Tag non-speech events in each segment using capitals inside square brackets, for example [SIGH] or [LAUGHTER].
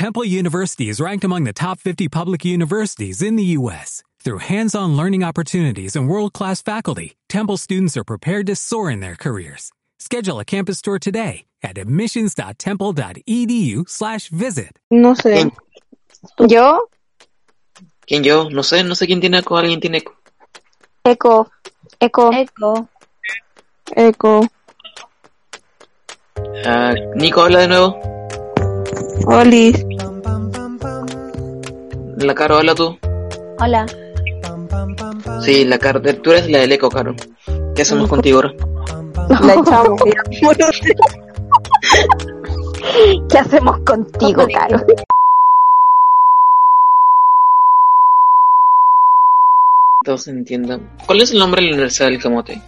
Temple University is ranked among the top 50 public universities in the U.S. Through hands-on learning opportunities and world-class faculty, Temple students are prepared to soar in their careers. Schedule a campus tour today at admissions.temple.edu/visit. No sé. ¿Quién? ¿Yo? ¿Quién yo? No sé, no sé quién tiene eco, alguien tiene eco. Eco. Eco. Eco. Eco. Ah, Nico, habla de nuevo. Olis. La Caro, habla tú. Hola. Sí, la Caro, tú eres la del eco, Caro. ¿Qué hacemos contigo ahora? [LAUGHS] La echamos. ¿Qué hacemos contigo, Caro? Todos entiendan. ¿Cuál es el nombre de la Universidad del Camote?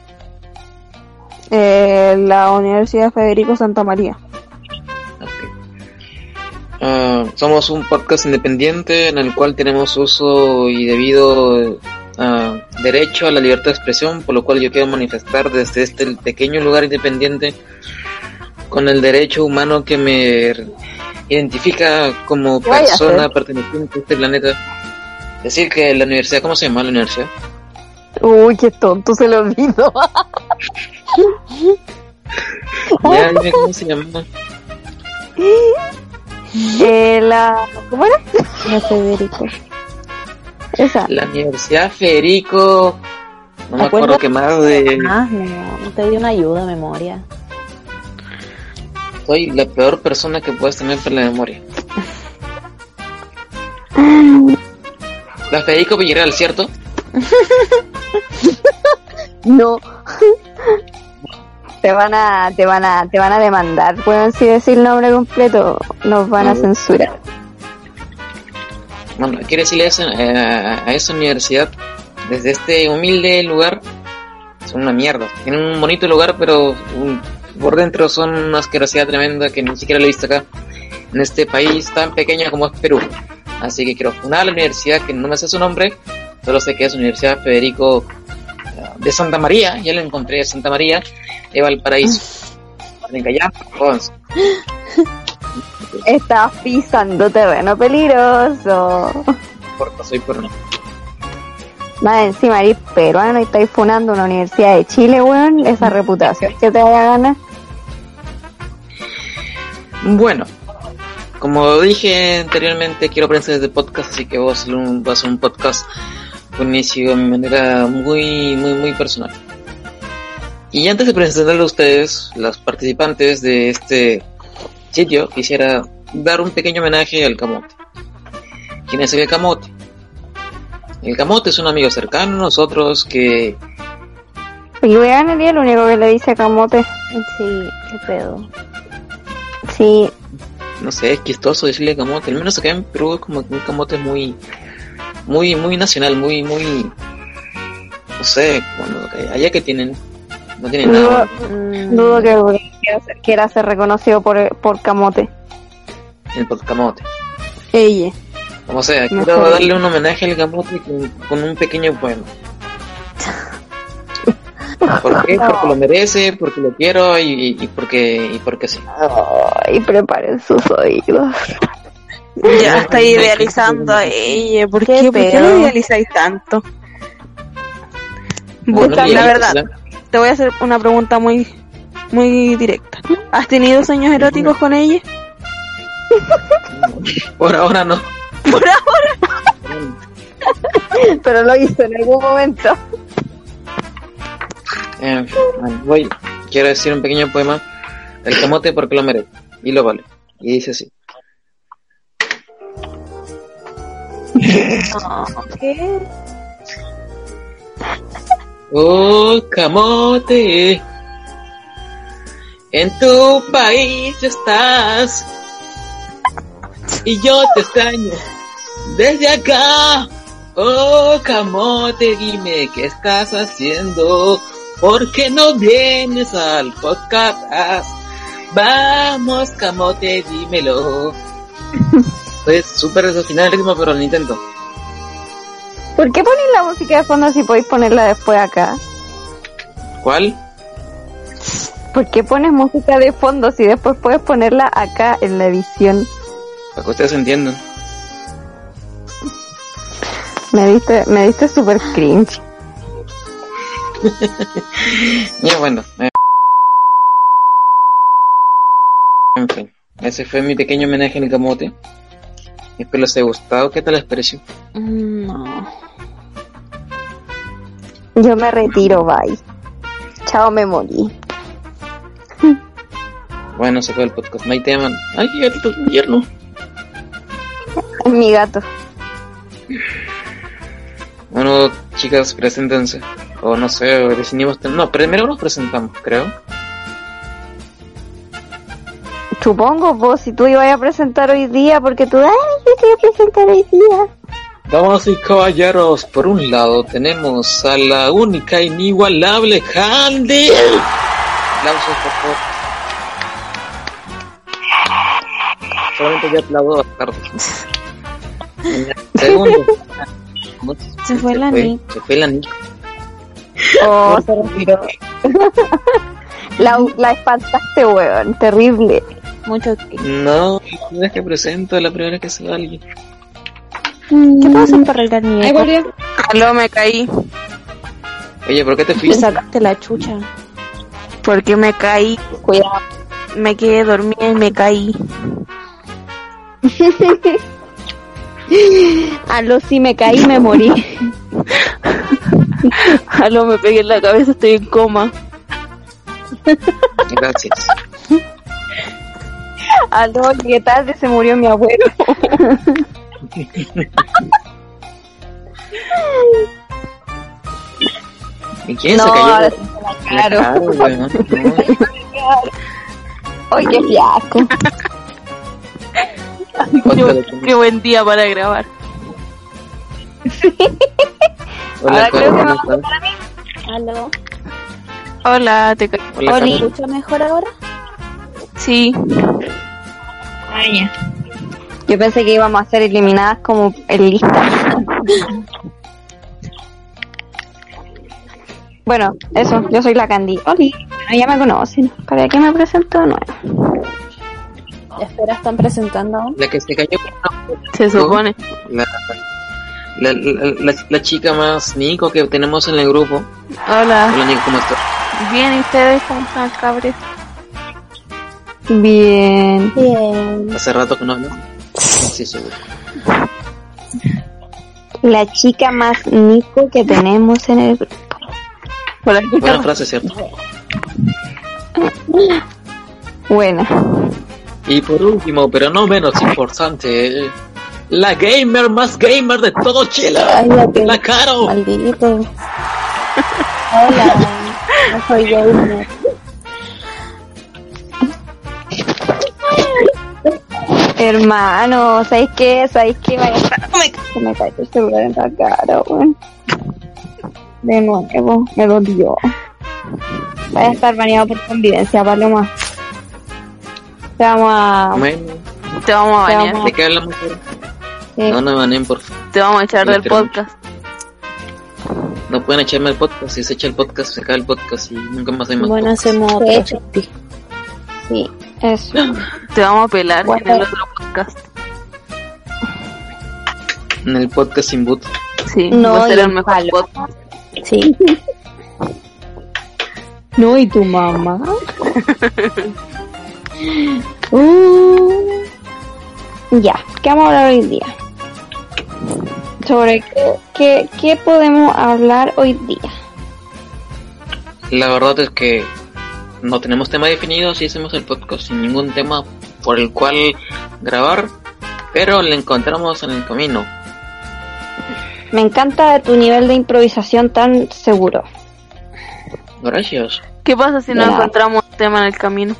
Eh, la Universidad Federico Santa María. Ah, somos un podcast independiente en el cual tenemos uso y debido ah, derecho a la libertad de expresión, por lo cual yo quiero manifestar desde este pequeño lugar independiente con el derecho humano que me identifica como ¿Qué vaya a persona perteneciente a este planeta. Decir que la universidad, ¿cómo se llama la universidad? Uy, qué tonto, se lo olvidó. [LAUGHS] Ya, cómo se llama. [LAUGHS] eh, la... ¿Cómo era? De Federico. Esa. La Universidad Federico. No me ¿Te acuerdo qué más de. Ah, no, no te di una ayuda, memoria. Soy la peor persona que puedes tener para la memoria. La Federico Villarreal, ¿cierto? [LAUGHS] No. Te van a, te van a, te van a demandar, pueden si decir nombre completo, nos van a Mm. censurar. Bueno, quiero decirle a esa, a- esa universidad, desde este humilde lugar, son una mierda. Tienen un bonito lugar, pero un- por dentro son una asquerosidad tremenda que ni siquiera lo he visto acá, en este país tan pequeño como es Perú. Así que quiero fundar la universidad, que no me sé su nombre, solo sé que es Universidad Federico eh, de Santa María, ya la encontré, Santa María, de Valparaíso. Venga, ya, jódanse. [LAUGHS] Estás pisando terreno peligroso. No importa, soy peruano. Más encima eres peruano y estáis funando una universidad de Chile, weón. Esa reputación que te vaya a ganar. Bueno, como dije anteriormente, quiero aprender desde podcast, así que voy a hacer un, voy a hacer un podcast con inicio de manera muy, muy, muy personal. Y antes de presentarle a ustedes, los participantes de este sitio, quisiera dar un pequeño homenaje al Camote. ¿Quién es el Camote? El Camote es un amigo cercano a nosotros que Y weón, el el único que le dice camote. Sí, qué pedo. Sí, no sé, es chistoso decirle camote. Al menos acá en Perú es como que un camote muy, muy, muy nacional, muy, muy, no sé, bueno, allá que tienen, no tienen dudo, nada Mm, dudo que quiera ser, quiera ser reconocido por, por camote. el camote. Ella. Como sea, Mejor. quiero darle un homenaje al camote con, con un pequeño poema. ¿Por qué? [LAUGHS] Porque lo merece, porque lo quiero y, y porque, y porque sí. Ay, preparen sus oídos. Ya está idealizando a ella. ¿Por ¿Qué qué? ¿Por qué idealizáis tanto? Busca, la verdad, te voy a hacer una pregunta muy, muy directa. ¿Has tenido sueños eróticos con ella? [LAUGHS] Por ahora no. [LAUGHS] Por ahora. [LAUGHS] Pero lo hizo en algún momento. Eh, voy, quiero decir un pequeño poema. El camote porque lo merece y lo vale. Y dice así. ¿Qué? [LAUGHS] Oh, camote, en tu país estás y yo te extraño desde acá. Oh, camote, dime qué estás haciendo, ¿por qué no vienes al podcast? Vamos, camote, dímelo. [LAUGHS] Es súper desafinado el ritmo, pero lo intento. ¿Por qué ponéis la música de fondo si podéis ponerla después acá? ¿Cuál? ¿Por qué pones música de fondo si después puedes ponerla acá en la edición? Para que ustedes entiendan. Me diste, me diste super cringe. [LAUGHS] Ya bueno. eh. En fin, ese fue mi pequeño homenaje en el camote. Espero les haya gustado. ¿Qué tal les pareció? Mm, No. Yo me retiro, bye. Chao, me morí. Bueno, se fue el podcast. No hay tema. Ay, qué gatito tierno. Es mi gato. Bueno, chicas, preséntense. O no sé, decidimos. No, primero nos presentamos, creo. Supongo vos, si tú ibas a presentar hoy día, porque tú, ay, yo quiero presentar hoy día. Damas y caballeros, por un lado tenemos a la única, inigualable Handy. Aplausos, por favor. Solamente yo aplaudo a. [LAUGHS] Segundo. Se fue la Nick. Se fue la Nick. Oh, se retiró. [LAUGHS] la, la espantaste, weón. Terrible. Mucho que. No, vez que presento es la primera que se va alguien. ¿Qué puedo hacer para arreglar mi Ay. Aló, me caí. Oye, ¿por qué te Te fuiste? sacaste la chucha. Porque me caí. Cuidado. Me quedé dormida y me caí. [LAUGHS] Aló, si me caí, me morí. Aló, me pegué en la cabeza, estoy en coma. Gracias. Aló, ¿qué tarde se murió mi abuelo? [LAUGHS] ¿Y quién no, se cayó? sí la claro. Claro, [LAUGHS] no. Ay, qué fiasco. Qué buen día para grabar. Hola, Ahora creo que ¿cómo estás? Aló. Hola, te. Hola, ¿Me escucha mejor ahora? Sí. Yo pensé que íbamos a ser eliminadas como en lista. Bueno, eso, yo soy la Candy. Oli, bueno, ya me conocen. ¿Para qué me presento de nuevo? Espera, están presentando aún. La que se cayó Se supone. la, la, la, la, la chica más Nico que tenemos en el grupo. Hola. Hola Nico, ¿cómo estás? Bien, ¿y ustedes cómo están, cabres? Bien. Bien. Hace rato que no hablas. Sí, seguro. La chica más Nico que tenemos en el grupo. Hola, Buena frase, ¿cierto? Buena. Y por último, pero no menos importante, la gamer más gamer de todo Chile. Cállate. La Caro. Maldito. [LAUGHS] Hola. No soy gamer. Hermano, ¿sabéis qué? ¿Sabéis qué? Vaya, se me cae el celular en la cara, weón. De nuevo, me dolió. Vaya a estar baneado por convivencia, Paloma. Te vamos a... Bueno, Te vamos a Te bañar. vamos ¿de qué hablamos ahora? sí. No, no banen, por favor. Te vamos a echar del podcast. No pueden echarme el podcast. Si se echa el podcast, se acaba el podcast y nunca más hay más Bueno, podcast. hacemos otro. Sí, eso. Te vamos a pelar Bueno. en el otro podcast. En el podcast sin boot. Sí, No, va a ser el mejor palo. podcast. Sí. No, ¿y tu mamá? [LAUGHS] Uh, ya, ¿qué vamos a hablar hoy día? Sobre qué, qué, qué podemos hablar hoy día. La verdad es que no tenemos tema definido, así hacemos el podcast sin ningún tema por el cual grabar, pero le encontramos en el camino. Me encanta tu nivel de improvisación tan seguro. Gracias. ¿Qué pasa si no encontramos un tema en el camino?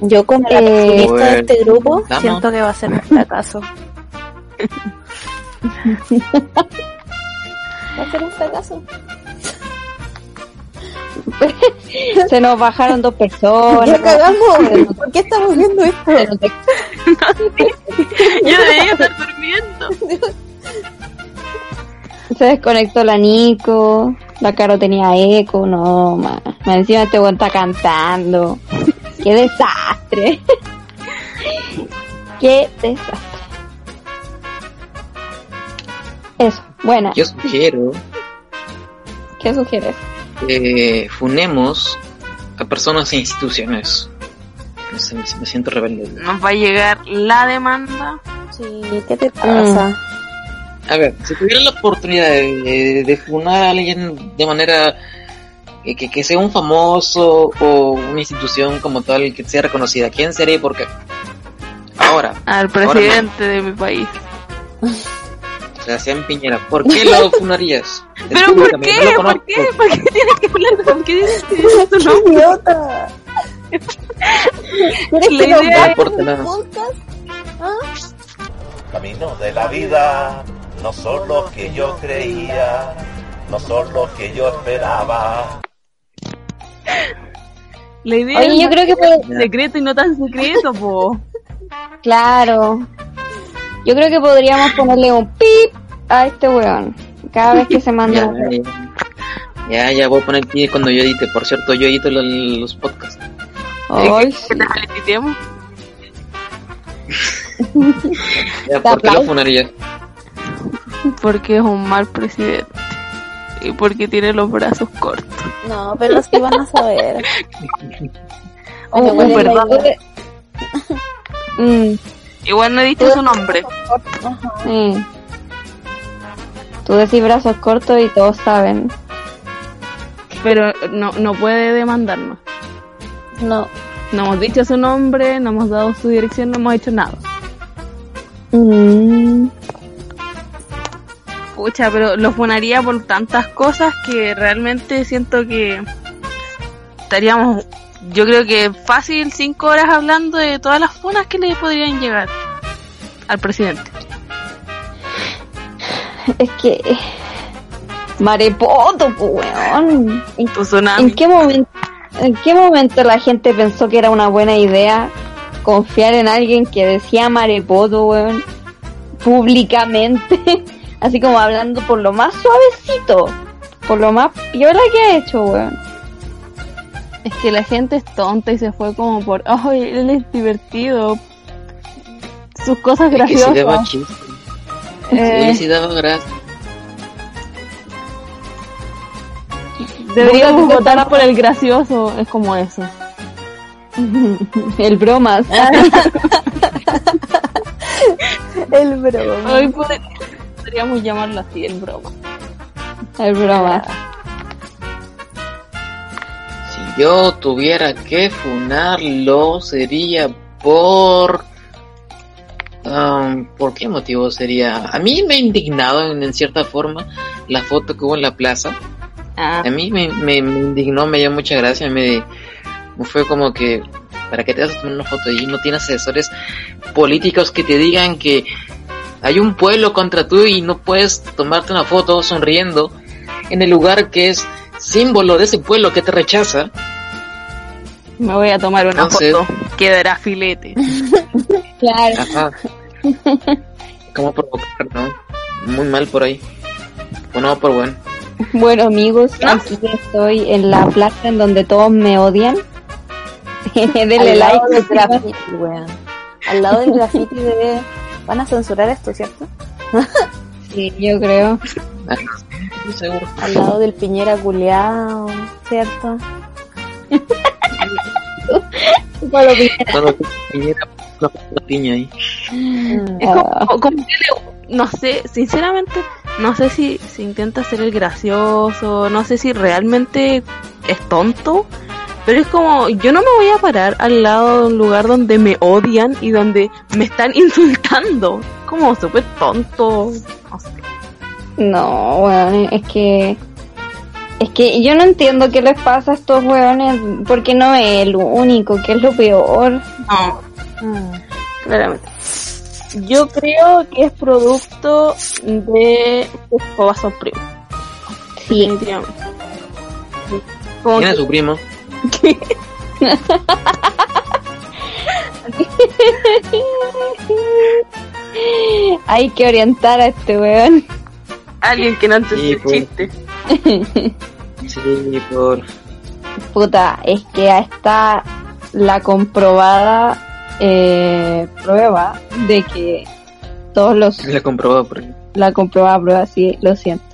Yo como la Eh, de este grupo, siento que va a ser un fracaso. [LAUGHS] ¿Va a ser un fracaso? [LAUGHS] Se nos bajaron dos personas. Ya cagamos. ¿Por qué estamos viendo esto? Yo debería estar durmiendo. Se desconectó la Nico. La Caro tenía eco. No, más. Encima este weón está cantando. ¡Qué desastre! [LAUGHS] Qué desastre. Eso, buena. Yo sugiero ¿Qué sugieres? Que funemos a personas e instituciones. No sé, me, me siento rebelde. Nos va a llegar la demanda. Sí, ¿qué te pasa? A ver, si tuviera la oportunidad de, de, de funar a alguien de manera que, que, que sea un famoso o una institución como tal que sea reconocida, ¿quién sería y por qué? Ahora, Al presidente de mi país. [LAUGHS] Sebastián Piñera, ¿por qué lo [LAUGHS] funarías? ¿Pero por qué? no lo ¿Por qué? ¿Por qué tienes que hablar? ¿Por qué tienes que decir tu nombre? ¡Idiota! ¿Quieres La que nada. podcast? Caminos de la vida no son los que yo creía, no son los que yo esperaba. La idea Oye, es yo creo que pod- secreto y no tan secreto, po. [LAUGHS] Claro. Yo creo que podríamos ponerle un pip a este weón. Cada vez que se [LAUGHS] manda. Ya, ya, ya, ya voy a poner aquí cuando yo edite. Por cierto, yo edito los, los podcasts. Ay, Que [LAUGHS] te. Ya, ¿por? Porque es un mal presidente. Y porque tiene los brazos cortos. No, pero sí van a saber. [LAUGHS] bueno, verdad. Mm, Igual no he dicho su nombre. mm. Tú decís brazos cortos y todos saben. Pero no, no puede demandarnos. No, No hemos dicho su nombre, no hemos dado su dirección, no hemos hecho nada. Mm, Pucha, pero lo funaría por tantas cosas que realmente siento que estaríamos, yo creo que fácil cinco horas hablando de todas las funas que le podrían llegar al presidente. es que. Marepoto, weón. ¿En, en qué momento, ¿En qué momento la gente pensó que era una buena idea confiar en alguien que decía marepoto, weón? Públicamente. [LAUGHS] Así como hablando por lo más suavecito. Por lo más piola que ha hecho, weón. Es que la gente es tonta y se fue como por, ay, él es divertido. Sus cosas Es que si daba graciosas. chiste. Eh, Sí, sí daba gracia. deberíamos votar por el gracioso, es como eso. [LAUGHS] El bromas. [LAUGHS] el broma. Hoy pod- podríamos llamarlo así, el broma. El bromas. Yo tuviera que funarlo, sería por... Um, ¿Por qué motivo sería? A mí me ha indignado en, en cierta forma la foto que hubo en la plaza. Ah, A mí me, me, me indignó, me dio mucha gracia, me, me fue como que, ¿para qué te vas a tomar una foto ahí? No tienes asesores políticos que te digan que hay un pueblo contra tú y no puedes tomarte una foto sonriendo en el lugar que es símbolo de ese pueblo que te rechaza. me voy a tomar una Entonces- foto. Quedará filete. [LAUGHS] Claro. Ajá. ¿Cómo provocar, no? Muy mal por ahí. Bueno, por bueno. Bueno, amigos, aquí estoy en la plaza en donde todos me odian. [LAUGHS] Denle Al lado like. del graffiti, weón. Al lado del graffiti de... Van a censurar esto, ¿cierto? [LAUGHS] Sí, yo creo. Seguro. Al lado del piñera culeado, ¿cierto? [LAUGHS] Pablo Piñera. Piña ahí. Es como, como que le- no sé, sinceramente, no sé si, si intenta ser el gracioso, no sé si realmente es tonto, pero es como, yo no me voy a parar al lado de un lugar donde me odian y donde me están [LAUGHS] insultando. Como súper tonto. No weón, es que. Es que yo no entiendo qué les pasa a estos weones, porque no es el único, que es lo peor. No, claramente. Yo creo que es producto de escobas son primos. Sí, Definitivamente. ¿Quién que- es su primo? [LAUGHS] hay que orientar a este weón. Alguien que no entendió Sí, el chiste. Sí, por... Puta, es que está la comprobada eh, prueba de que todos los La comprobado por la comprobada prueba, sí, lo siento.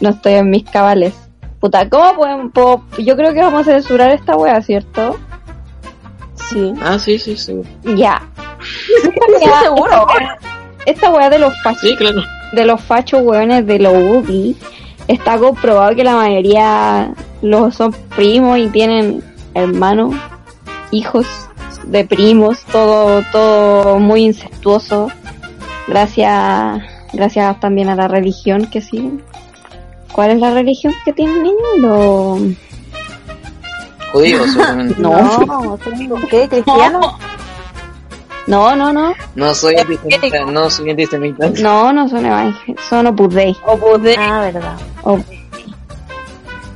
No estoy en mis cabales. Puta, ¿cómo pueden, po- yo creo que vamos a censurar esta wea, ¿cierto? Sí. Ah, sí, sí, sí. Ya. [LAUGHS] Sí, seguro. Esta wea de los fachos, Sí, claro. De los fachos weones de los UBI, está comprobado que la mayoría los son primos y tienen hermanos, hijos de primos, todo, todo muy incestuoso. Gracias, gracias también a la religión que siguen. ¿Cuál es la religión que tienen ellos? Lo... Judíos, seguramente. No. No, tengo- ¿qué? ¿Cristiano? No, no, no. No soy antisemita, no soy antisemita. No, no son evangélicos, son Opus Dei. Ah, verdad. Opus Dei.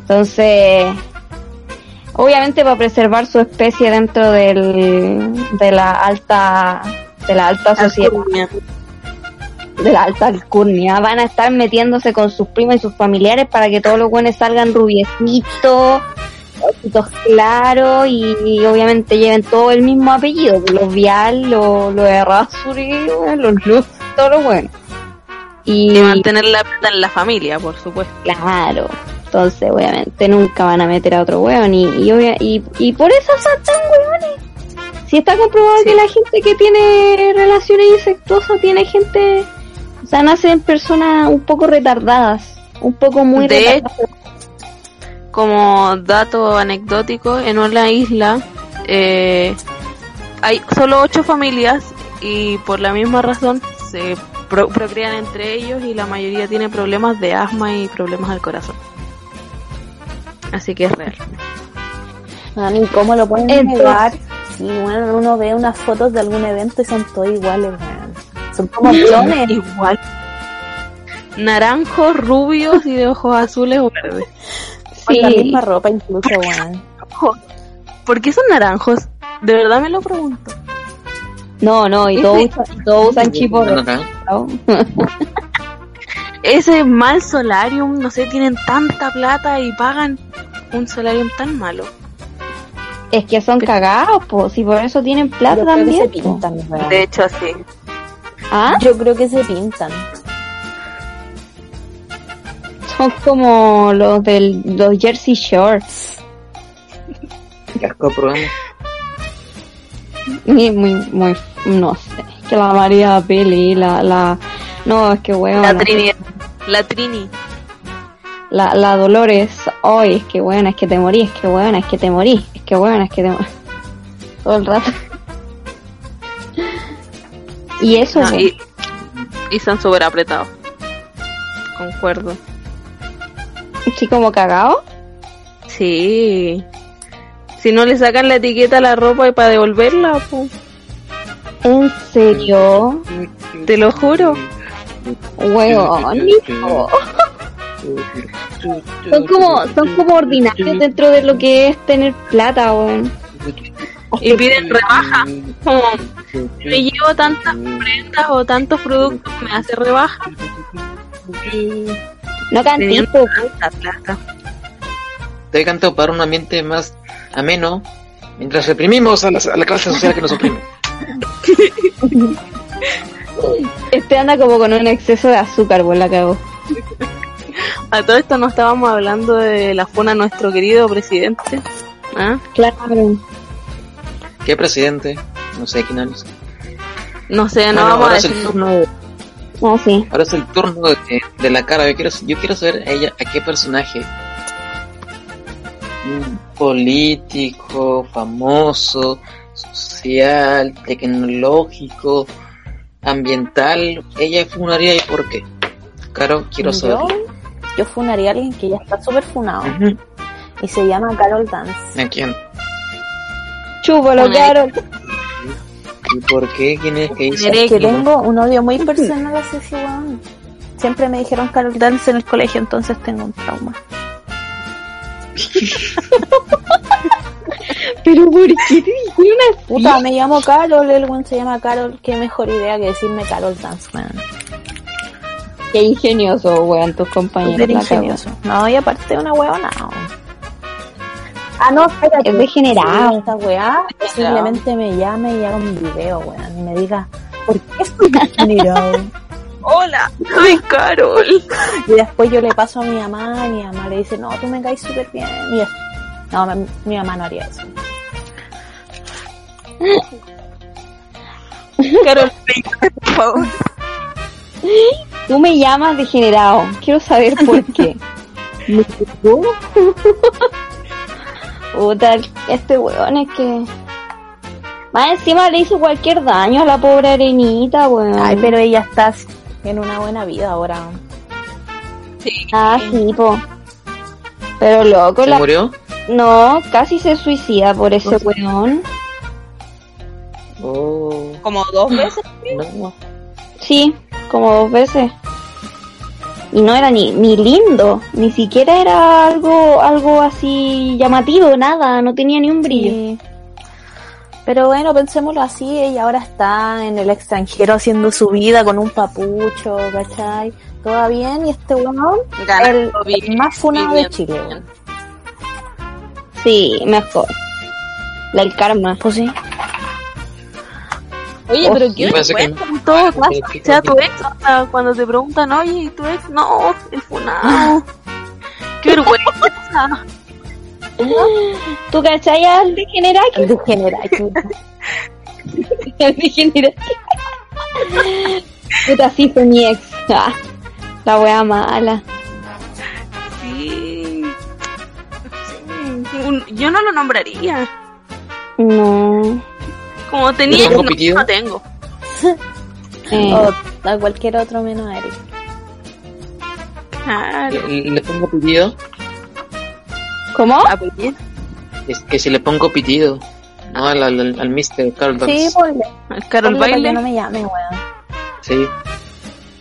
Entonces, obviamente para preservar su especie dentro del, de la alta, de la alta sociedad, de la alta alcurnia, van a estar metiéndose con sus primos y sus familiares para que todos los buenos salgan rubiecitos, ojitos claros y, y obviamente lleven todo el mismo apellido, los Vial, los, los Errázuri, los Luz, todos los buenos. Y mantener la plata en la familia, por supuesto. Claro. Entonces, obviamente, nunca van a meter a otro weón. Y, y, y, y por eso son tan weones. Si está comprobado Sí. que la gente que tiene relaciones incestuosas tiene gente. O sea, nacen personas un poco retardadas. Un poco muy De retardadas. Como dato anecdótico, en una isla eh, hay solo ocho familias y por la misma razón se pro- procrean entre ellos y la mayoría tiene problemas de asma y problemas del corazón. Así que es real. Ni cómo lo pueden Entonces- negar. Y bueno, uno ve unas fotos de algún evento y son todos iguales. Son como clones. [LAUGHS] Igual. Naranjos, rubios y de ojos azules o verdes. La misma ropa incluso, weón. ¿Por qué son naranjos? De verdad me lo pregunto. No, no, y todos usan, y todos usan chipos. [LAUGHS] Ese mal solarium, no sé, tienen tanta plata y pagan un solarium tan malo. Es que son cagados, pues. Y por eso tienen plata Yo creo que también. se pintan. De hecho, sí. ¿Ah? Yo creo que se pintan. Son como los del los Jersey Shores. Qué asco programa. Muy, muy, no sé. Que la María Peli, la, la, no, es que weón. La Trini. La Trini. La, la Dolores, hoy es que weón, es que te morí, es que weón, es que te morí, es que weón, es que te morí. [LAUGHS] Todo el rato. Y eso, No, weón. y, y son súper apretados. Concuerdo. Así como cagado. Sí. Si no le sacan la etiqueta a la ropa y para devolverla, pues, ¿En serio? te lo juro. Hijo. Son como, son como ordinarios dentro de lo que es tener plata, weón. Y piden rebaja. Como, me llevo tantas prendas o tantos productos, me hace rebaja. No tanta plata. Te canto para un ambiente más ameno mientras reprimimos a la, a la clase social que nos oprime. [LAUGHS] Este anda como con un exceso de azúcar, la cago. A todo esto no estábamos hablando de la funa a nuestro querido presidente. ¿Ah? Claro. ¿Qué presidente? No sé quién es. No sé, no Bueno, vamos a decir. No, sí. ahora es el turno de, de la cara. Yo quiero, yo quiero saber a ella a qué personaje político, famoso, social, tecnológico, ambiental, ella funaría y por qué. Caro, quiero Yo, saber. yo funaría a alguien que ya está súper funado. Y se llama Carol Dance. ¿A quién? Chúpalo, Bueno, Carol. ¿Y por qué? ¿Quién es que dice? Eres- Es que tengo un odio muy personal hacia ese weón. Siempre me dijeron Carol Dance en el colegio, entonces tengo un trauma. [LAUGHS] Pero ¿por qué te dijeron así? Puta, me llamo Carol, el weón se llama Carol. Qué mejor idea que decirme Carol Dance, weón. Qué ingenioso, weón, tus compañeros. Cago. ingenioso. No, y aparte una weona. no. Ah, no, espérate. Es degenerado. Sí, esta weá simplemente me llame y haga un video, weón, y me diga, ¿por qué estoy degenerado? [LAUGHS] Hola, soy Carol. y después yo le paso a mi mamá, y mi mamá le dice, no, tú me caes súper bien. Y eso. No, mi, mi mamá no haría eso. [LAUGHS] Carol, por favor. Tú me llamas degenerado. Quiero saber por qué. [LAUGHS] ¿Me? Puta, este weón es que... Más encima le hizo cualquier daño a la pobre arenita, weón. Ay, pero ella está en una buena vida ahora. Sí. Ah, sí, po. Pero loco, ¿Se la... murió? No, casi se suicida por ese weón. Oh, Como dos veces. no. Sí, como dos veces. Y no era ni, ni lindo, ni siquiera era algo, algo así llamativo, nada, no tenía ni un brillo. Sí. Pero bueno, pensémoslo así, ella ahora está en el extranjero haciendo su vida con un papucho, ¿cachai? Todo bien, y este weón, el, el más funado de Chile, weón. Sí, mejor. La el karma. Pues sí. Oye, Oh, pero sí, ¿qué parece que- todo caso? que- que- sea tu ex, hasta cuando te preguntan, oye, ¿y tu ex? No, el funado. [LAUGHS] Qué vergüenza. ¿Tú cachai al degeneraki? El degenerado. Al [LAUGHS] degeneraki. Puta, sí fue mi ex. Ah, la wea mala. Sí. Sí. Un- Yo no lo nombraría. No. Como tenía, ¿Le pongo no, pitido? no tengo. [LAUGHS] Eh, O a cualquier otro menos a Eric. Claro. ¿Le, le pongo pitido? ¿Cómo? Apellido. Es que si le pongo pitido. No, al, al, al Mr. Carl Sí, ponle. El Carol ponle Baile. no me llame, weón. Sí.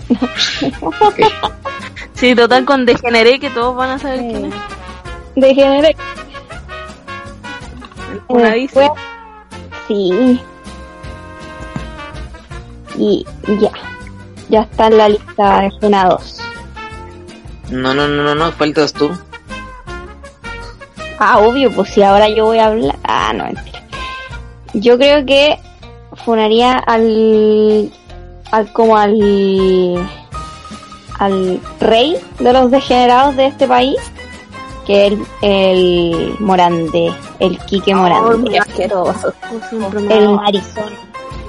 [LAUGHS] Sí, total, con Degeneré que todos van a saber Sí. quién es. Degeneraki. El funadísimo. Sí. Y ya. Ya está en la lista de funados. No, no, no, no, no, faltas tú. Ah, obvio, pues si ahora yo voy a hablar. Ah, no, mentira. Yo creo que funaría al. al como al. al rey de los degenerados de este país, que el, el Morandé, el Quique Oh, asqueroso. Me el narizón.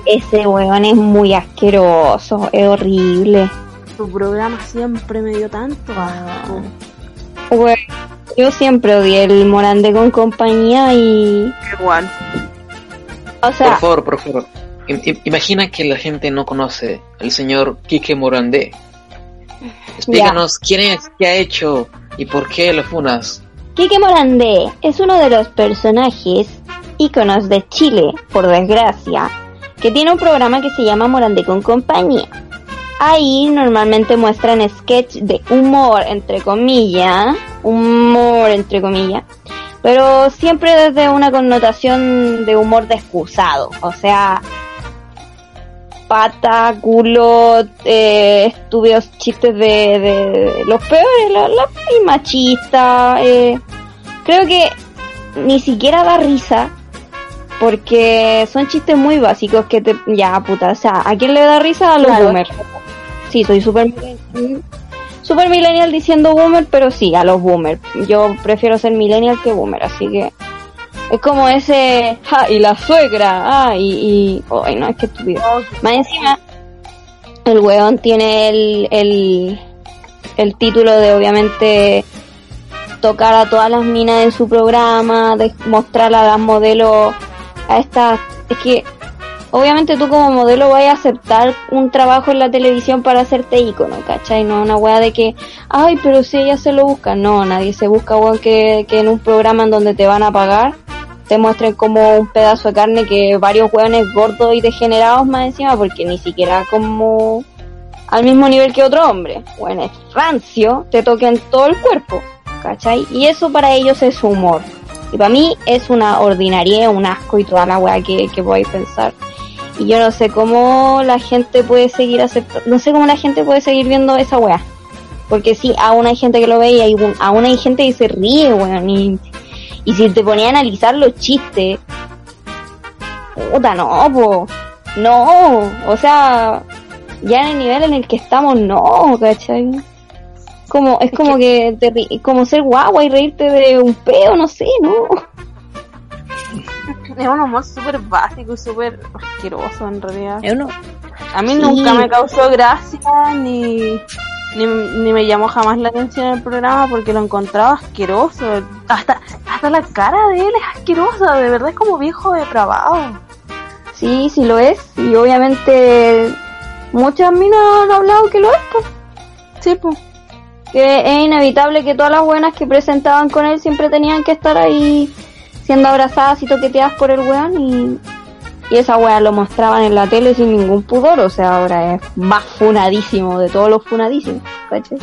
Ese weón es muy asqueroso, es horrible. Tu programa siempre me dio tanto Ah. asco. Weón, yo siempre odié el Morandé con compañía y. Igual. O Por favor, por favor. Im- im- Imagina que la gente no conoce al señor Quique Morandé. Explícanos quién es, qué ha hecho y por qué lo funas. Quique Morandé es uno de los personajes íconos de Chile, por desgracia, que tiene un programa que se llama Morandé con compañía. Ahí normalmente muestran sketch de humor, entre comillas, humor, entre comillas, pero siempre desde una connotación de humor descusado, o sea, pata, culo, eh, estúpidos chistes de, de los peores, la, la y machista. eh. Creo que ni siquiera da risa porque son chistes muy básicos que te ya puta, o sea, ¿a quién le da risa a los Claro. boomers? Sí, soy super super millennial diciendo boomer, pero sí, a los boomers. Yo prefiero ser millennial que boomer, así que es como ese, ja, y la suegra, ah, y, y, ay, no, es que estúpido. Más encima, el weón tiene el, el, el título de obviamente tocar a todas las minas en su programa, de mostrar a las modelos, a estas, es que obviamente tú como modelo vas a aceptar un trabajo en la televisión para hacerte ícono, ¿cachai? No una weá de que, ay, pero si ella se lo busca, no, nadie se busca, weón, que, que en un programa en donde te van a pagar te muestren como un pedazo de carne que varios hueones gordos y degenerados más encima, porque ni siquiera como al mismo nivel que otro hombre. Bueno, es rancio, te toquen todo el cuerpo, ¿cachai? Y eso para ellos es humor. Y para mí es una ordinaria, un asco y toda la weá que, que podéis pensar. Y yo no sé cómo la gente puede seguir aceptando, no sé cómo la gente puede seguir viendo esa weá. Porque sí, aún hay gente que lo ve y hay, aún hay gente que se ríe, weón. Y, Y si te ponía a analizar los chistes, puta, no, po. No, o sea, ya en el nivel en el que estamos, no, ¿cachai? Como, es como que, te ri- como ser guagua y reírte de un peo, no sé, ¿no? Es un humor súper básico y súper asqueroso en realidad. Es uno- A mí Sí. nunca me causó gracia ni, ni, ni me llamó jamás la atención el programa porque lo encontraba asqueroso. Hasta, hasta la cara de él es asquerosa, de verdad es como viejo depravado. Sí, sí lo es. Y obviamente muchas minas han hablado que lo es, pues. Sí, pues. Que es inevitable que todas las buenas que presentaban con él siempre tenían que estar ahí siendo abrazadas y toqueteadas por el weón y, y esa wea lo mostraban en la tele sin ningún pudor, o sea, ahora es más funadísimo de todos los funadísimos, ¿cachai?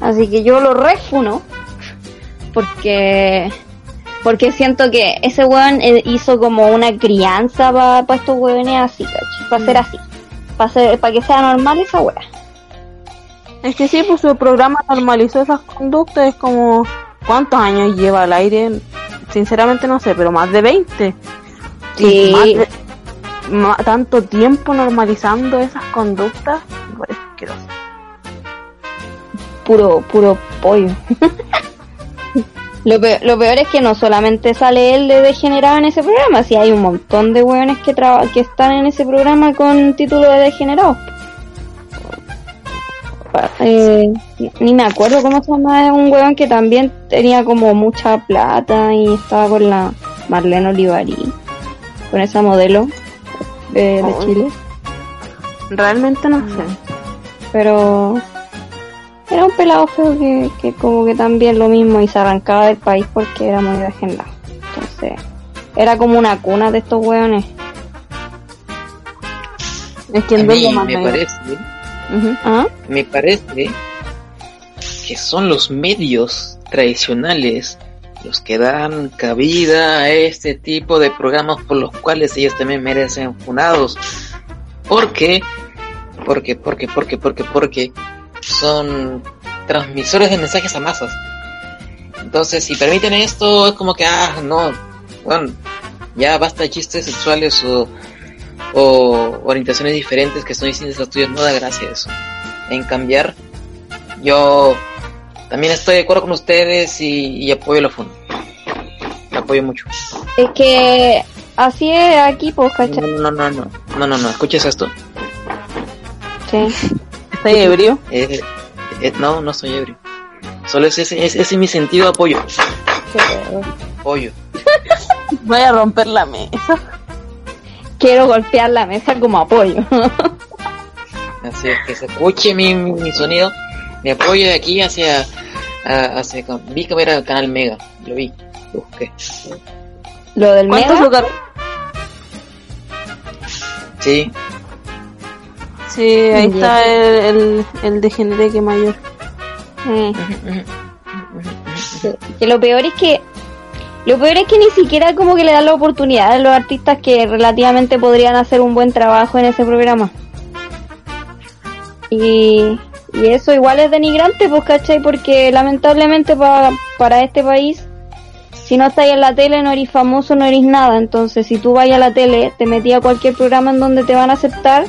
Así que yo lo refuno porque porque siento que ese weón eh, hizo como una crianza para estos weones así, ¿cachai? Para ser así, para que sea normal esa wea. Es que sí, pues el programa normalizó esas conductas, es como... ¿Cuántos años lleva al aire? Sinceramente no sé, pero más de 20. Sí. Y más de- tanto tiempo normalizando esas conductas, asqueroso. puro, puro pollo. lo, peor, lo peor es que no solamente sale él de degenerado en ese programa, si hay un montón de hueones que, traba- que están en ese programa con título de degenerado. Eh, ni me acuerdo cómo se llama un hueón que también tenía como mucha plata y estaba con la Marlene Olivari, con esa modelo de, de. Chile. Realmente no sé. pero era un pelado feo que, que como que también lo mismo y se arrancaba del país porque era muy degenerado. Entonces, era como una cuna de estos hueones. Es A quien mí vende más me negro. ¿Ah? me parece que son los medios tradicionales los que dan cabida a este tipo de programas por los cuales ellos también merecen funados. Porque, porque, porque, porque, porque, porque son transmisores de mensajes a masas. Entonces, si permiten esto, es como que, ah, no, bueno, ya basta de chistes sexuales o, o orientaciones diferentes que son distintas a las tuyas, no da gracia eso. En cambiar, yo también estoy de acuerdo con ustedes y, y apoyo la funda. La apoyo mucho. Es que así es aquí, pues, No, ¿cachai? no, no, no, no, no, no, escuches esto. Sí. ¿Está ebrio? Eh, eh, no, no soy ebrio. Solo es ese, es, ese es mi sentido de apoyo. Apoyo. [LAUGHS] Voy a romper la mesa. Quiero golpear la mesa como apoyo. [LAUGHS] Así es que se escuche mi, mi, sonido. Mi apoyo de aquí hacia, a- hacia vi que era el canal Mega. Lo vi, lo busqué. Lo del ¿Cuánto mega, lugar? Sí, Sí, ahí está el, el, el degenereque mayor. eh, que lo peor es que lo peor es que ni siquiera como que le dan la oportunidad a los artistas que relativamente podrían hacer un buen trabajo en ese programa. Y, y eso igual es denigrante, pues, ¿cachai? Porque lamentablemente pa- para este país, si no estáis en la tele, no eres famoso, no eres nada. Entonces, si tú vas a la tele, te metí a cualquier programa en donde te van a aceptar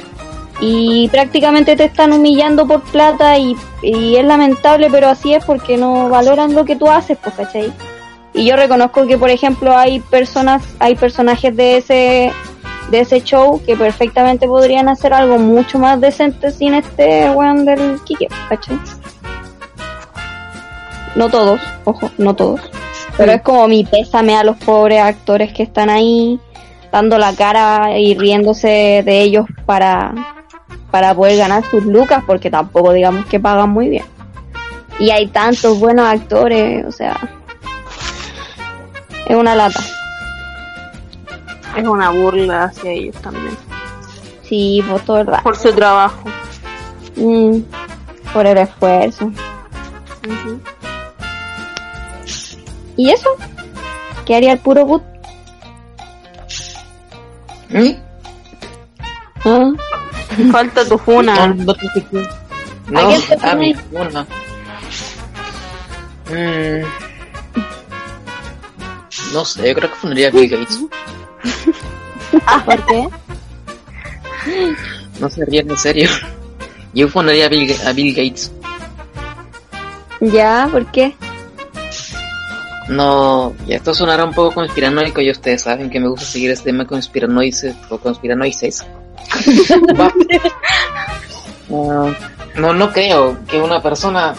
y prácticamente te están humillando por plata y, y es lamentable, pero así es porque no valoran lo que tú haces, pues, ¿cachai? Y yo reconozco que, por ejemplo, hay personas, hay personajes de ese de ese show que perfectamente podrían hacer algo mucho más decente sin este weón del Kike, ¿cachai? No todos, ojo, no todos. Pero es como mi pésame a los pobres actores que están ahí dando la cara y riéndose de ellos para, para poder ganar sus lucas, porque tampoco digamos que pagan muy bien. Y hay tantos buenos actores, o sea, es una lata. Es una burla hacia ellos también. Sí, por todo el rato. Por su trabajo. Mm, por el esfuerzo. ¿Y eso? ¿Qué haría el puro boot? ¿Mm? ¿Ah? Falta tu funa. [LAUGHS] no. No, ¿A quién te funa. Mm, No sé, yo creo que fundaría a Bill Gates. [LAUGHS] ¿Por qué? No se ríen en serio. Yo fundaría a Bill, Ga- a Bill Gates. Ya, ¿por qué? No, y esto sonará un poco conspiranoico y ustedes saben que me gusta seguir este tema conspiranoices o conspiranoices. [LAUGHS] Ah, no, no creo que una persona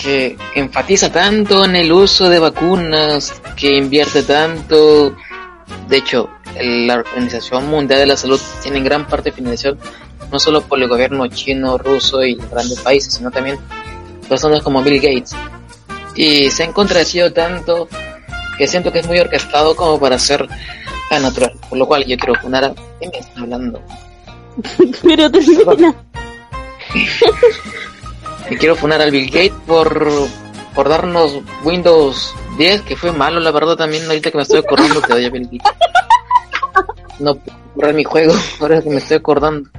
que enfatiza tanto en el uso de vacunas, que invierte tanto, de hecho, la Organización Mundial de la Salud tiene en gran parte financiación no solo por el gobierno chino, ruso y grandes países, sino también personas como Bill Gates. Y se han contradecido tanto que siento que es muy orquestado como para ser tan natural. Por lo cual yo quiero funar a... ¿Qué me está hablando? [LAUGHS] Pero termina. [LAUGHS] [LAUGHS] Y quiero funar al Bill Gates por, por darnos Windows 10, que fue malo, la verdad, también. Ahorita que me estoy acordando, te doy a Bill Gates. No puedo borrar mi juego, [LAUGHS] ahora que me estoy acordando.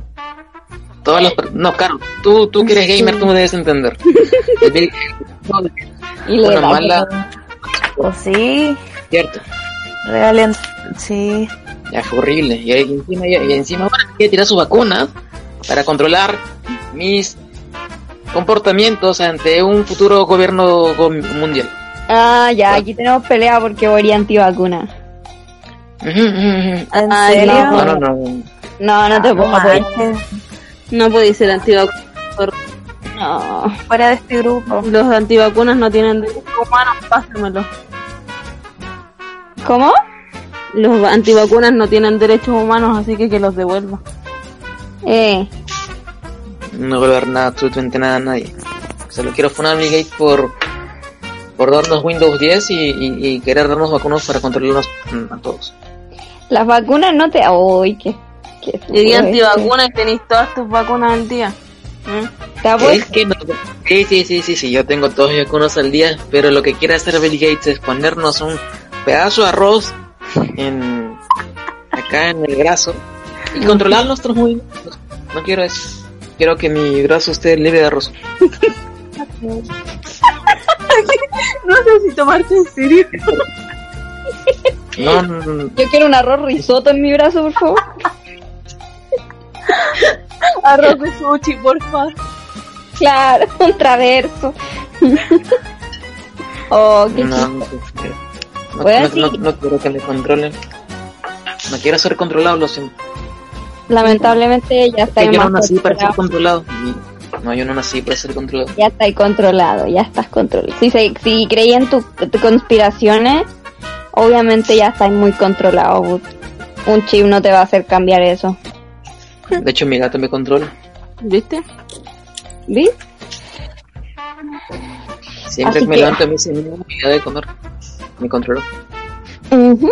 Todas las no, claro, tú, tú que eres gamer, tú me debes entender. El Bill Gates, Y una mala, Pues sí, cierto, real, sí. ya fue horrible. Y, encima, y encima ahora quiere tirar su vacuna para controlar mis comportamientos ante un futuro gobierno go- mundial. Ah, ya, aquí tenemos pelea porque voy antivacuna. [LAUGHS] ¿En serio? No, no, no. No, no te No puedo apoyar. manches, No podéis ser antivacunas. No. fuera de este grupo. Los antivacunas no tienen derechos humanos, pásamelo. ¿Cómo? Los antivacunas no tienen derechos humanos, así que que los devuelva. Eh, No a ver nada, absolutamente nada a nadie. Solo quiero funar a Bill Gates por, por darnos Windows 10 y, y, y querer darnos vacunas para controlarnos mm, a todos. las vacunas no te... Uy, qué... qué Y estúpido este. antivacunas y tenéis todas tus vacunas al día. ¿Mm? Te apuesto- Es que no. Sí, sí, sí, sí, sí, yo tengo todos mis vacunas al día, pero lo que quiere hacer Bill Gates es ponernos un pedazo de arroz en acá en el brazo y controlar [LAUGHS] nuestros movimientos. No quiero eso. Quiero que mi brazo esté libre de arroz. [LAUGHS] No sé si tomarte en serio. No, no, no, Yo quiero un arroz risotto en mi brazo, por favor. Arroz de sushi, por favor. Claro, [LAUGHS] un traverso. [LAUGHS] oh, qué no, no, no- no quiero que me controlen. No quiero ser controlado, lo siento. Lamentablemente ya está Que yo no más nací para ser controlado. Y- No, yo no nací para ser controlado. Ya está ahí controlado, ya estás controlado. Si, se- si creía en tus conspiraciones, obviamente ya estás muy controlado. but Un chip no te va a hacer cambiar eso. De hecho, mi gato me controla. ¿Viste? ¿Vis? Siempre Así que me levanto a mí se me da de comer. Me controló. Ujú.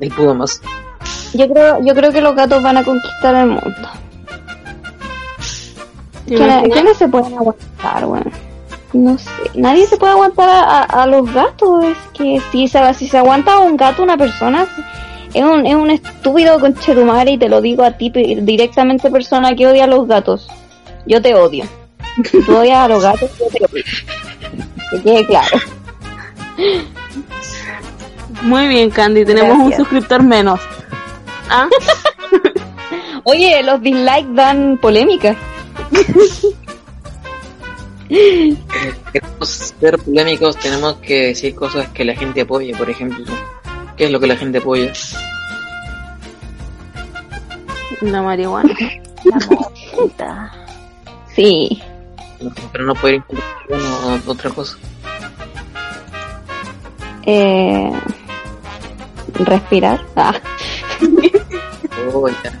Él pudo más. Yo creo, yo creo que los gatos van a conquistar el mundo. ¿Te ¿Quiénes, se pueden aguantar, weón? No sé. Nadie se puede aguantar a, a- a los gatos. Es que si se, si se aguanta a un gato una persona, es un, es un estúpido conchetumare y te lo digo a ti directamente persona que odia a los gatos. Yo te odio. Tú odias a los gatos, yo te odio. Que quede claro. Muy bien, Candy. Tenemos un suscriptor menos. ¿Ah? [LAUGHS] Oye, los dislikes dan polémica. Queremos ser polémicos, tenemos que decir cosas que la gente apoye, por ejemplo. ¿Qué es lo que la gente apoya? La marihuana. [LAUGHS] La. Sí. No, pero no puede ir o otra cosa. Eh, respirar. Ah. Oh, ya.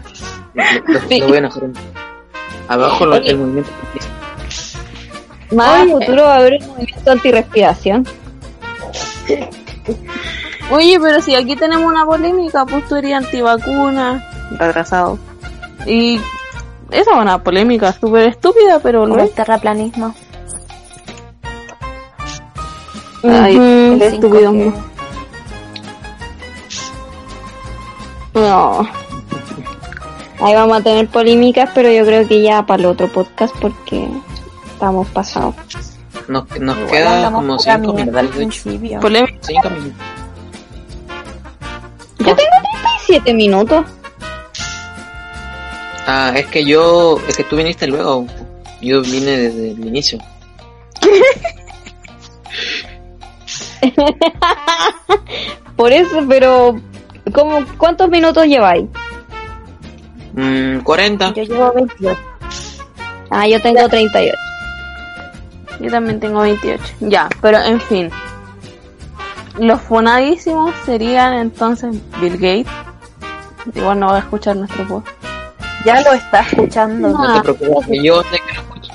Lo, lo- lo voy a enojar. Abajo lo- el movimiento. Más Oye. a futuro va a haber un movimiento antirrespiración. Oye, pero si aquí tenemos una polémica, pues tú eres antivacuna, retrasado. Y esa es una polémica súper estúpida, pero lo el terraplanismo. Ay, el estúpido. que- No. Ahí vamos a tener polémicas, pero yo creo que ya para el otro podcast porque estamos pasados. Nos, nos Igual queda como pura 5 mierda al minutos. Polémica. 5 minutos. Yo tengo 37 minutos. Ah, es que yo, es que tú viniste luego. Yo vine desde el inicio. [LAUGHS] Por eso, pero ¿cómo, ¿cuántos minutos lleváis? Mm, 40. Yo llevo 28. Ah, yo tengo 38. Yo también tengo 28. Ya, pero en fin. Los funadísimos serían entonces Bill Gates. Igual no va a escuchar nuestro voz. Ya lo está escuchando. No te preocupes, que yo sé que lo escucho.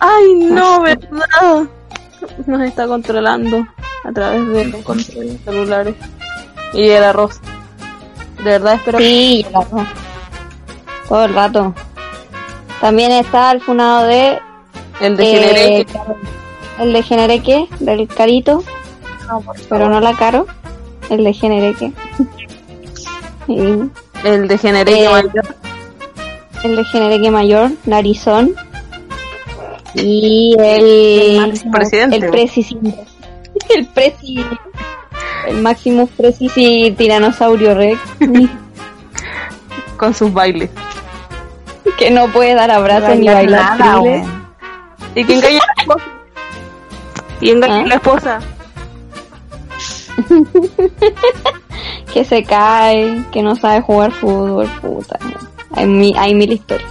Ay, no, verdad. Nos está controlando a través de los Control. celulares. Y el arroz. De verdad espero que... Sí, claro. Todo el rato. También está el funado de... El de eh, el de Genereque, del Carito. pero no la Caro. El de Genereque. [LAUGHS] Y El de Generé Eh, mayor. el de Genereque Mayor, Narizón. Y El el... presidente. El presi [LAUGHS] El presi... El Maximus Presi Tiranosaurio Rex. [LAUGHS] con sus bailes. Que no puede dar abrazos ni bailar nada. ¿Y quién engaña a la esposa? ¿Y engaña a la esposa? que se cae, que no sabe jugar fútbol, puta. Hay, mi- hay mil historias.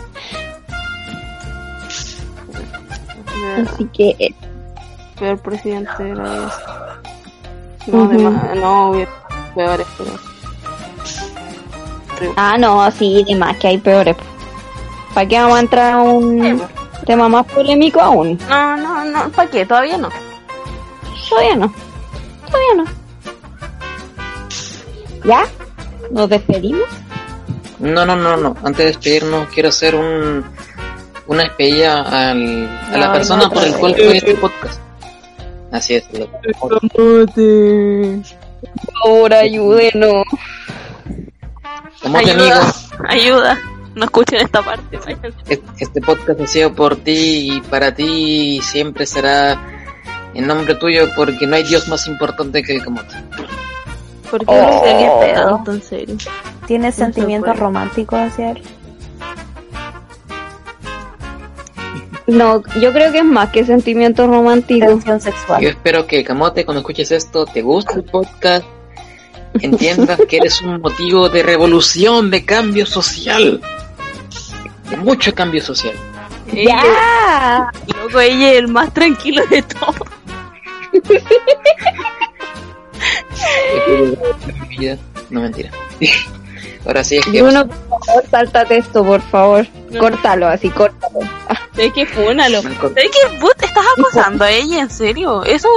Así que eh, Peor presidente de la. No, Ujú. además, no, peores, pero... Ah, no, sí, de más que hay peores. ¿Para qué vamos a entrar a un tema más polémico aún? No, no, no, ¿para qué? Todavía no. Todavía no. Todavía no. ¿Ya? ¿Nos despedimos? No, no, no, no. Antes de despedirnos, quiero hacer un, una despedida al, a la Ay, persona no, por el cual fue este podcast. Así es. lo- Por favor, ayúdenos. Ayuda, amigo, ayuda. [LAUGHS] No escuchen esta parte. vayan. es- este podcast ha sido por ti y para ti y siempre será en nombre tuyo porque no hay Dios más importante que el camote. ¿Por qué Oh. no se tanto en serio? ¿Tienes se sentimientos románticos hacia él? No, yo creo que es más que sentimientos románticos. Tensión Yo sexual. espero que Camote, cuando escuches esto, te guste el podcast, entiendas que eres un motivo de revolución, de cambio social, mucho cambio social. ¡Ya! loco, ella es el más tranquilo de todos. No mentira. [LAUGHS] Ahora sí es que Bruno, por favor, sáltate esto, por favor. Córtalo, así, córtalo. Me acordé. ¿Sabes qué? ¿Vos te estás acosando a ella? ¿En serio? Eso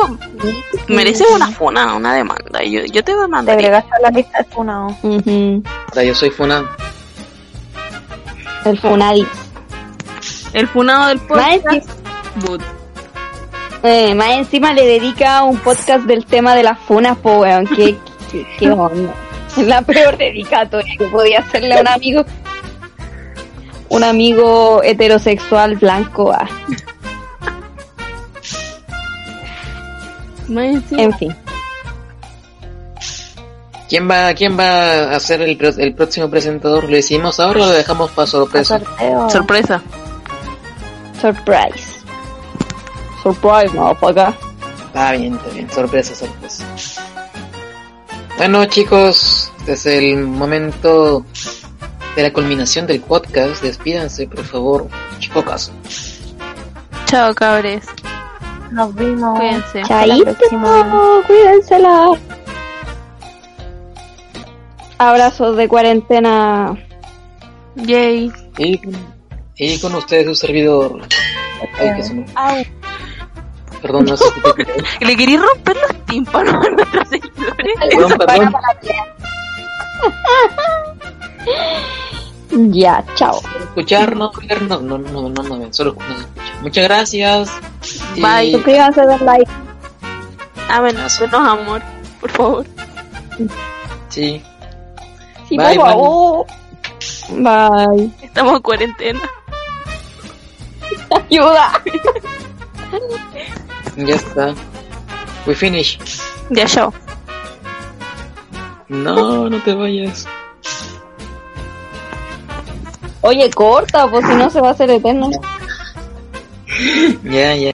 merece una funa, una demanda. Yo, yo te Te demandaría. agregaste a la lista de funado. Ahora yo soy funado. El Funadi. El funado del Más, podcast. enci- But. eh, más encima le dedica un podcast del tema de las funas, po, weón. ¿Qué, qué, qué [LAUGHS] onda? Es la peor dedicatoria que podía hacerle a un amigo. Un amigo heterosexual blanco. ah. Más encima. En fin. ¿Quién va, quién va a ser el, el próximo presentador? ¿Lo decimos ahora o lo dejamos para sorpresa? Sorpresa. Surprise. Surprise, no, para acá. Está bien, está bien. Sorpresa, sorpresa. Bueno, chicos, es el momento de la culminación del podcast. Despídanse, por favor. Chicocas. Chao, cabres. Nos vimos. Cuídense. Hasta la Chaito, próxima. Abrazos de cuarentena. Yay. Y, y con ustedes su servidor. Ay, que. Perdón, no sé qué [LAUGHS] ¿Le queréis romper los tímpanos a nuestros seguidores? Perdón, perdón. Ya, chao. Escuchar, no no, no, no, no, no, ven, solo nos escuchan. Muchas gracias. Y- Bye. Suscríbanse, den like. Ah, Ah, amor, por favor. Sí. Sí, Bye, por favor. Bye. Estamos en cuarentena. [LAUGHS] Ayuda. Ya está. We finish. Ya, chao. No, no te vayas. Oye, corta, pues si no se va a hacer eterno. [LAUGHS] Ya, ya.